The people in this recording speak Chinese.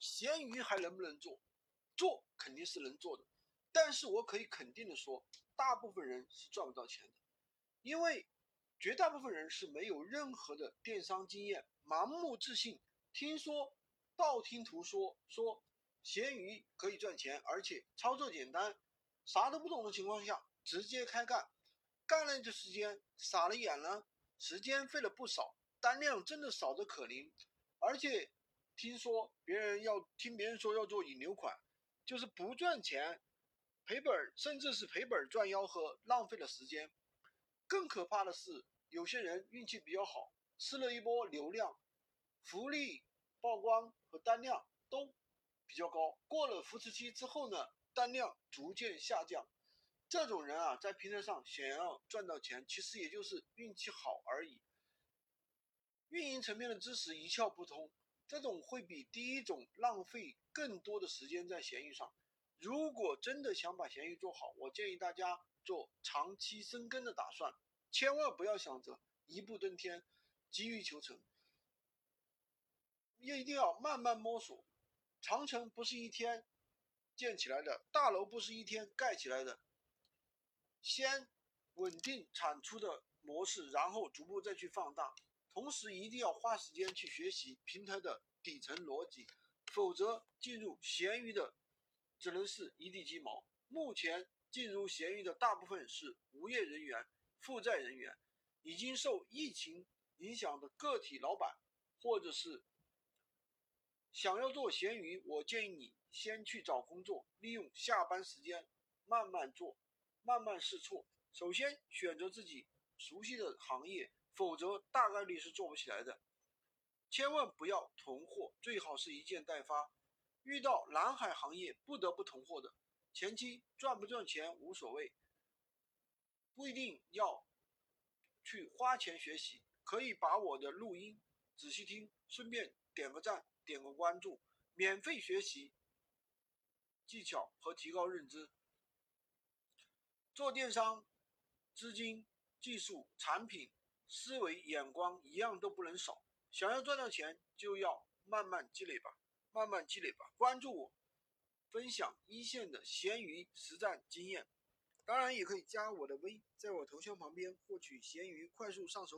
闲鱼还能不能做？做肯定是能做的，但是我可以肯定的说，大部分人是赚不到钱的，因为绝大部分人是没有任何的电商经验，盲目自信，听说道听途说，说闲鱼可以赚钱，而且操作简单，啥都不懂的情况下直接开干，干了一段时间傻了眼了，时间费了不少，单量真的少得可怜，而且听说别人要听别人说要做引流款。就是不赚钱，赔本，甚至是赔本赚吆喝，浪费了时间。更可怕的是，有些人运气比较好，吃了一波流量，福利、曝光和单量都比较高。过了扶持期之后呢，单量逐渐下降。这种人啊，在平台上想要赚到钱，其实也就是运气好而已。运营层面的知识一窍不通。这种会比第一种浪费更多的时间在闲鱼上。如果真的想把闲鱼做好，我建议大家做长期深耕的打算，千万不要想着一步登天、急于求成，也一定要慢慢摸索。长城不是一天建起来的，大楼不是一天盖起来的。先稳定产出的模式，然后逐步再去放大。同时一定要花时间去学习平台的底层逻辑，否则进入闲鱼的只能是一地鸡毛。目前进入闲鱼的大部分是无业人员、负债人员，已经受疫情影响的个体老板，或者是想要做闲鱼，我建议你先去找工作，利用下班时间慢慢做，慢慢试错。首先选择自己熟悉的行业。否则大概率是做不起来的。千万不要囤货，最好是一件代发。遇到蓝海行业不得不囤货的，前期赚不赚钱无所谓，不一定要去花钱学习，可以把我的录音仔细听，顺便点个赞，点个关注，免费学习技巧和提高认知。做电商，资金、技术、产品。思维眼光一样都不能少，想要赚到钱就要慢慢积累吧，慢慢积累吧。关注我，分享一线的闲鱼实战经验，当然也可以加我的微，在我头像旁边获取闲鱼快速上手。